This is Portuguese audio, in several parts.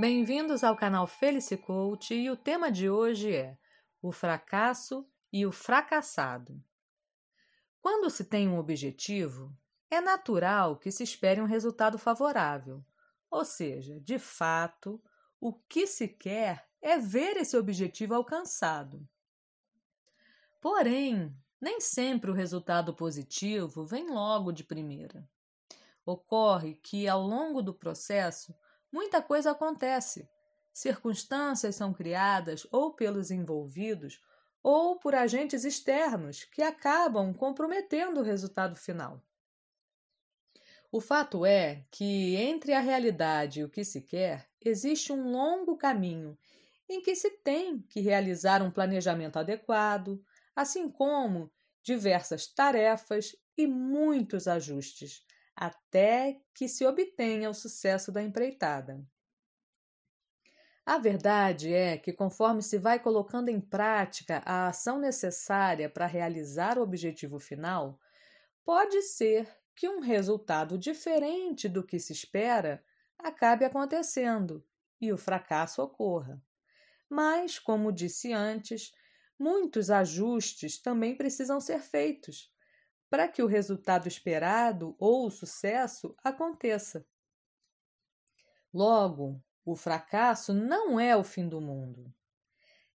Bem-vindos ao canal Felice Coach e o tema de hoje é o fracasso e o fracassado. Quando se tem um objetivo, é natural que se espere um resultado favorável, ou seja, de fato, o que se quer é ver esse objetivo alcançado. Porém, nem sempre o resultado positivo vem logo de primeira. Ocorre que, ao longo do processo, muita coisa acontece. Circunstâncias são criadas ou pelos envolvidos ou por agentes externos que acabam comprometendo o resultado final. O fato é que entre a realidade e o que se quer existe um longo caminho em que se tem que realizar um planejamento adequado, assim como diversas tarefas e muitos ajustes, até que se obtenha o sucesso da empreitada. A verdade é que, conforme se vai colocando em prática a ação necessária para realizar o objetivo final, pode ser que um resultado diferente do que se espera acabe acontecendo e o fracasso ocorra. Mas, como disse antes, muitos ajustes também precisam ser feitos para que o resultado esperado ou o sucesso aconteça. Logo, o fracasso não é o fim do mundo.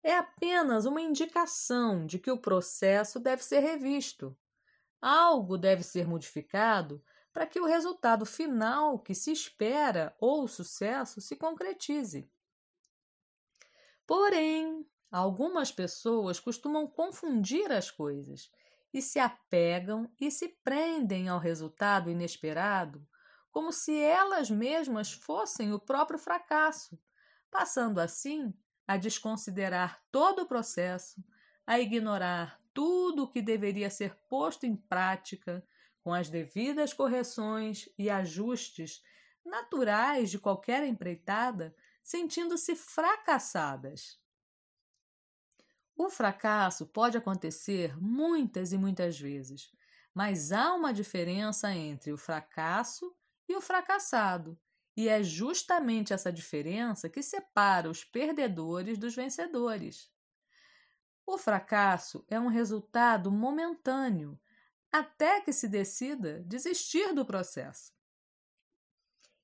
É apenas uma indicação de que o processo deve ser revisto. Algo deve ser modificado para que o resultado final que se espera ou o sucesso se concretize. Porém, algumas pessoas costumam confundir as coisas e se apegam e se prendem ao resultado inesperado como se elas mesmas fossem o próprio fracasso, passando assim a desconsiderar todo o processo, a ignorar tudo o que deveria ser posto em prática com as devidas correções e ajustes naturais de qualquer empreitada, sentindo-se fracassadas. O fracasso pode acontecer muitas e muitas vezes, mas há uma diferença entre o fracasso e o fracassado, e é justamente essa diferença que separa os perdedores dos vencedores. O fracasso é um resultado momentâneo, até que se decida desistir do processo.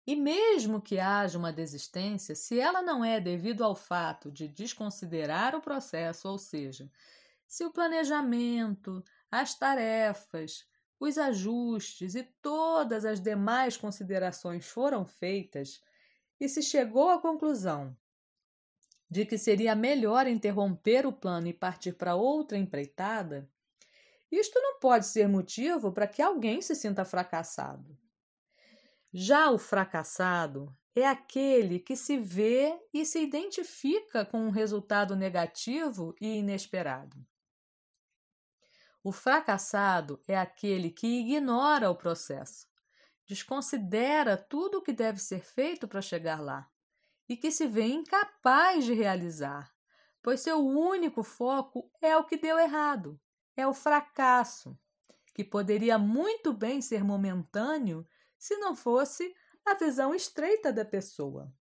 E mesmo que haja uma desistência, se ela não é devido ao fato de desconsiderar o processo, ou seja, se o planejamento, as tarefas, os ajustes e todas as demais considerações foram feitas e se chegou à conclusão de que seria melhor interromper o plano e partir para outra empreitada, isto não pode ser motivo para que alguém se sinta fracassado. Já o fracassado é aquele que se vê e se identifica com um resultado negativo e inesperado. O fracassado é aquele que ignora o processo, desconsidera tudo o que deve ser feito para chegar lá e que se vê incapaz de realizar, pois seu único foco é o que deu errado, é o fracasso, que poderia muito bem ser momentâneo se não fosse a visão estreita da pessoa.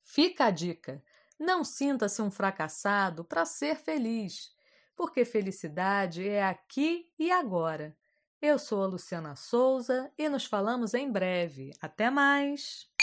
Fica a dica: não sinta-se um fracassado para ser feliz, porque felicidade é aqui e agora. Eu sou a Luciana Souza e nos falamos em breve. Até mais!